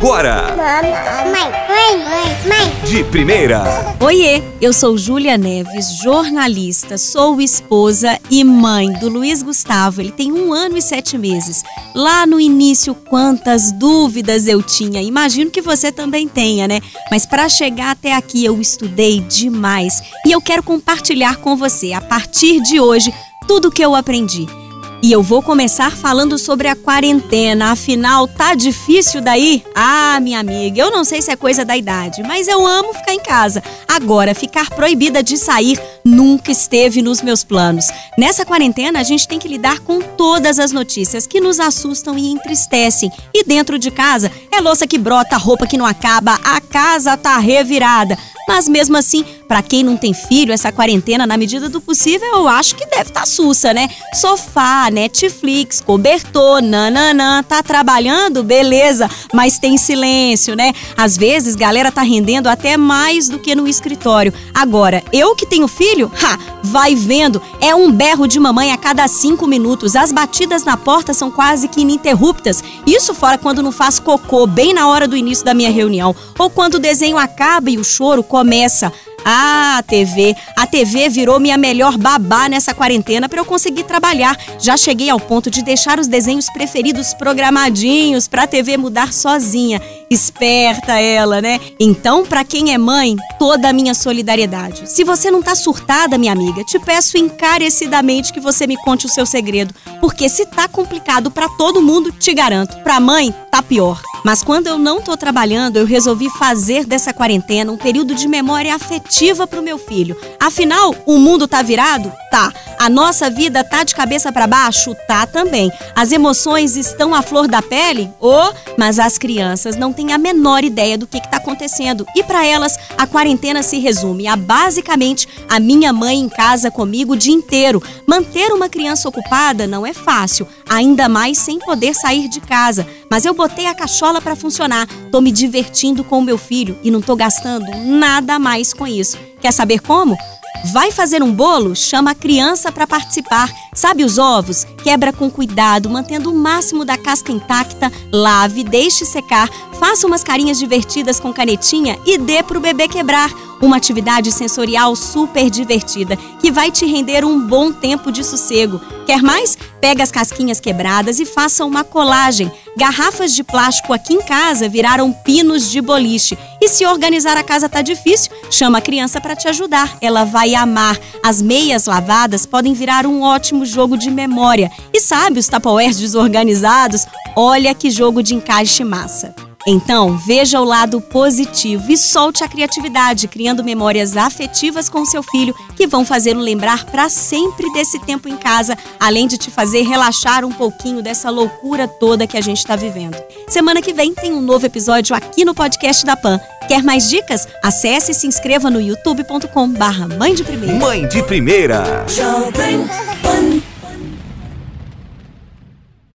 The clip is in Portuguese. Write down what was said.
agora. Mãe, mãe, mãe, mãe. De primeira. Oiê, eu sou Júlia Neves, jornalista, sou esposa e mãe do Luiz Gustavo. Ele tem um ano e sete meses. Lá no início, quantas dúvidas eu tinha. Imagino que você também tenha, né? Mas para chegar até aqui, eu estudei demais e eu quero compartilhar com você, a partir de hoje, tudo o que eu aprendi. E eu vou começar falando sobre a quarentena. Afinal, tá difícil daí? Ah, minha amiga, eu não sei se é coisa da idade, mas eu amo ficar em casa. Agora, ficar proibida de sair nunca esteve nos meus planos. Nessa quarentena, a gente tem que lidar com todas as notícias que nos assustam e entristecem. E dentro de casa, é louça que brota, roupa que não acaba, a casa tá revirada. Mas mesmo assim, para quem não tem filho, essa quarentena, na medida do possível, eu acho que deve estar tá sussa, né? Sofá, Netflix, cobertor, nananã, tá trabalhando? Beleza, mas tem silêncio, né? Às vezes, galera tá rendendo até mais do que no escritório. Agora, eu que tenho filho, ha, vai vendo, é um berro de mamãe a cada cinco minutos. As batidas na porta são quase que ininterruptas. Isso fora quando não faz cocô bem na hora do início da minha reunião. Ou quando o desenho acaba e o choro começa. Ah, TV. A TV virou minha melhor babá nessa quarentena para eu conseguir trabalhar. Já cheguei ao ponto de deixar os desenhos preferidos programadinhos para a TV mudar sozinha. Esperta ela, né? Então, para quem é mãe, toda a minha solidariedade. Se você não tá surtada, minha amiga, te peço encarecidamente que você me conte o seu segredo, porque se tá complicado para todo mundo, te garanto, para mãe tá pior. Mas quando eu não tô trabalhando, eu resolvi fazer dessa quarentena um período de memória afetiva pro meu filho. Afinal, o mundo tá virado? Tá. A nossa vida tá de cabeça para baixo? Tá também. As emoções estão à flor da pele? Oh, mas as crianças não têm a menor ideia do que está acontecendo. E para elas, a quarentena se resume a basicamente a minha mãe em casa comigo o dia inteiro. Manter uma criança ocupada não é fácil, ainda mais sem poder sair de casa. Mas eu botei a cachola para funcionar. Tô me divertindo com o meu filho e não tô gastando nada mais com isso. Quer saber como? Vai fazer um bolo? Chama a criança para participar. Sabe os ovos? Quebra com cuidado, mantendo o máximo da casca intacta, lave, deixe secar, faça umas carinhas divertidas com canetinha e dê para o bebê quebrar. Uma atividade sensorial super divertida que vai te render um bom tempo de sossego. Quer mais? Pega as casquinhas quebradas e faça uma colagem. Garrafas de plástico aqui em casa viraram pinos de boliche. E se organizar a casa tá difícil, chama a criança para te ajudar. Ela vai amar. As meias lavadas podem virar um ótimo jogo de memória. E sabe os tapoers desorganizados? Olha que jogo de encaixe massa. Então, veja o lado positivo e solte a criatividade, criando memórias afetivas com seu filho que vão fazê-lo lembrar para sempre desse tempo em casa, além de te fazer relaxar um pouquinho dessa loucura toda que a gente está vivendo. Semana que vem tem um novo episódio aqui no podcast da Pan. Quer mais dicas? Acesse e se inscreva no youtube.com/barra Mãe de Primeira. Mãe de Primeira.